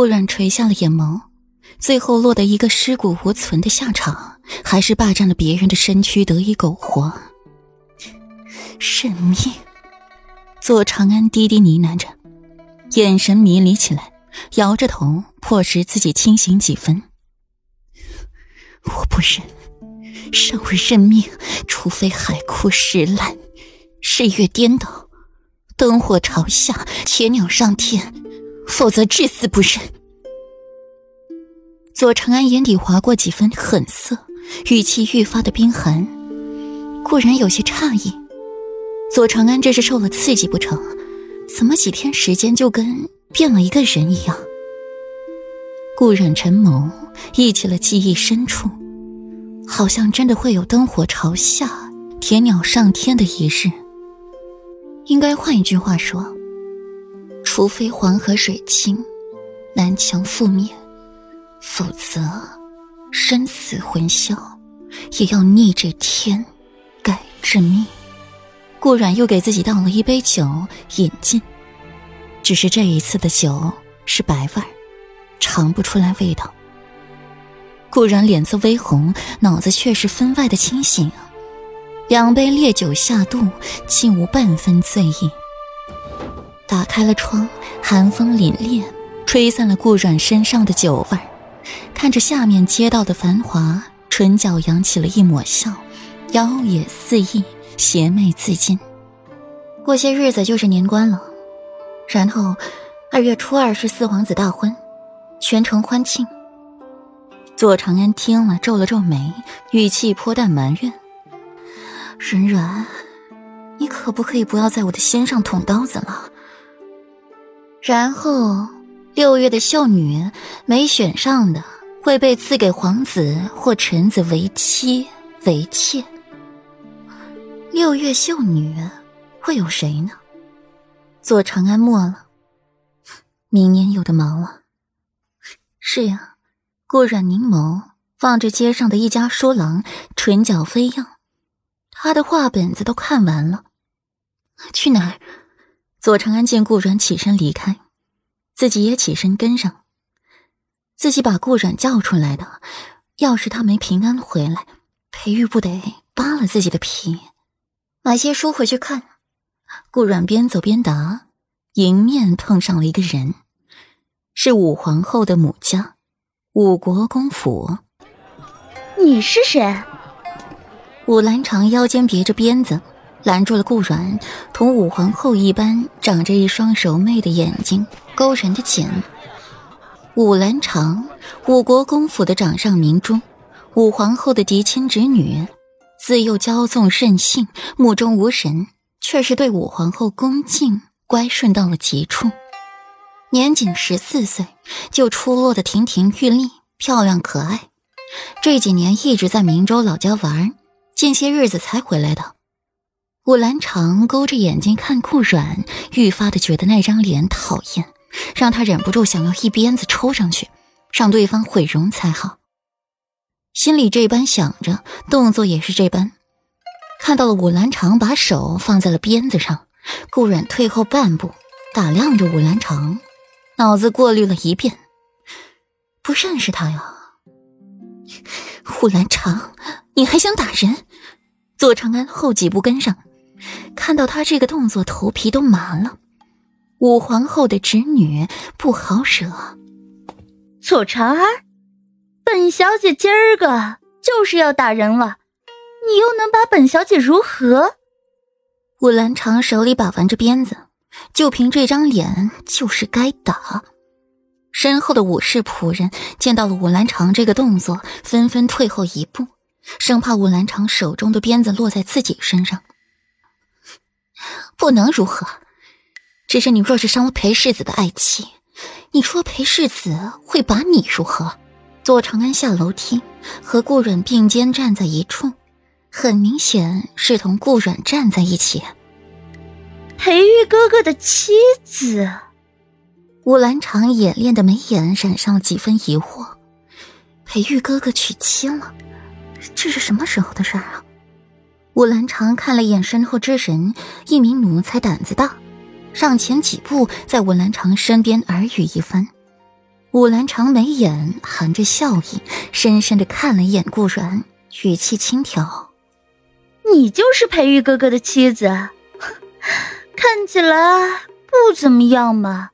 顾然垂下了眼眸，最后落得一个尸骨无存的下场，还是霸占了别人的身躯得以苟活。认命。左长安低低呢喃着，眼神迷离起来，摇着头，迫使自己清醒几分。我不认，尚未认命，除非海枯石烂，日月颠倒，灯火朝下，铁鸟上天。否则，至死不认。左长安眼底划过几分狠色，语气愈发的冰寒。顾然有些诧异，左长安这是受了刺激不成？怎么几天时间就跟变了一个人一样？顾然沉眸，忆起了记忆深处，好像真的会有灯火朝下，铁鸟上天的一日。应该换一句话说。除非黄河水清，南墙覆灭，否则生死魂消，也要逆着天，改着命。顾阮又给自己倒了一杯酒饮尽，只是这一次的酒是白味，尝不出来味道。顾阮脸色微红，脑子却是分外的清醒，两杯烈酒下肚，竟无半分醉意。打开了窗，寒风凛冽，吹散了顾阮身上的酒味儿。看着下面街道的繁华，唇角扬起了一抹笑，妖冶肆意，邪魅自禁。过些日子就是年关了，然后二月初二是四皇子大婚，全城欢庆。左长安听了，皱了皱眉，语气颇淡埋怨：“冉冉，你可不可以不要在我的心上捅刀子了？”然后，六月的秀女没选上的会被赐给皇子或臣子为妻为妾。六月秀女会有谁呢？左长安末了，明年有的忙了。是呀，顾阮凝眸望着街上的一家书郎，唇角飞扬。他的画本子都看完了，去哪儿？左长安见顾阮起身离开，自己也起身跟上。自己把顾阮叫出来的，要是他没平安回来，裴玉不得扒了自己的皮？买些书回去看。顾阮边走边答，迎面碰上了一个人，是武皇后的母家，武国公府。你是谁？武兰长腰间别着鞭子。拦住了顾阮，同武皇后一般，长着一双柔媚的眼睛，勾人的紧。武兰长，武国公府的掌上明珠，武皇后的嫡亲侄女，自幼骄纵任性，目中无人，却是对武皇后恭敬乖顺到了极处。年仅十四岁，就出落的亭亭玉立，漂亮可爱。这几年一直在明州老家玩，近些日子才回来的。武兰长勾着眼睛看顾阮，愈发的觉得那张脸讨厌，让他忍不住想要一鞭子抽上去，让对方毁容才好。心里这般想着，动作也是这般。看到了武兰长把手放在了鞭子上，顾阮退后半步，打量着武兰长，脑子过滤了一遍，不认识他呀。武兰长，你还想打人？左长安后几步跟上。看到他这个动作，头皮都麻了。武皇后的侄女不好惹。左长安，本小姐今儿个就是要打人了，你又能把本小姐如何？武兰长手里把玩着鞭子，就凭这张脸，就是该打。身后的武士仆人见到了武兰长这个动作，纷纷退后一步，生怕武兰长手中的鞭子落在自己身上。不能如何？只是你若是伤了裴世子的爱妻，你说裴世子会把你如何？左长安下楼梯，和顾阮并肩站在一处，很明显是同顾阮站在一起。裴玉哥哥的妻子，武兰长演练的眉眼染上了几分疑惑。裴玉哥哥娶妻了，这是什么时候的事儿啊？武兰长看了眼身后之人，一名奴才胆子大，上前几步，在武兰长身边耳语一番。武兰长眉眼含着笑意，深深的看了一眼顾然，语气轻佻：“你就是裴玉哥哥的妻子，看起来不怎么样嘛。”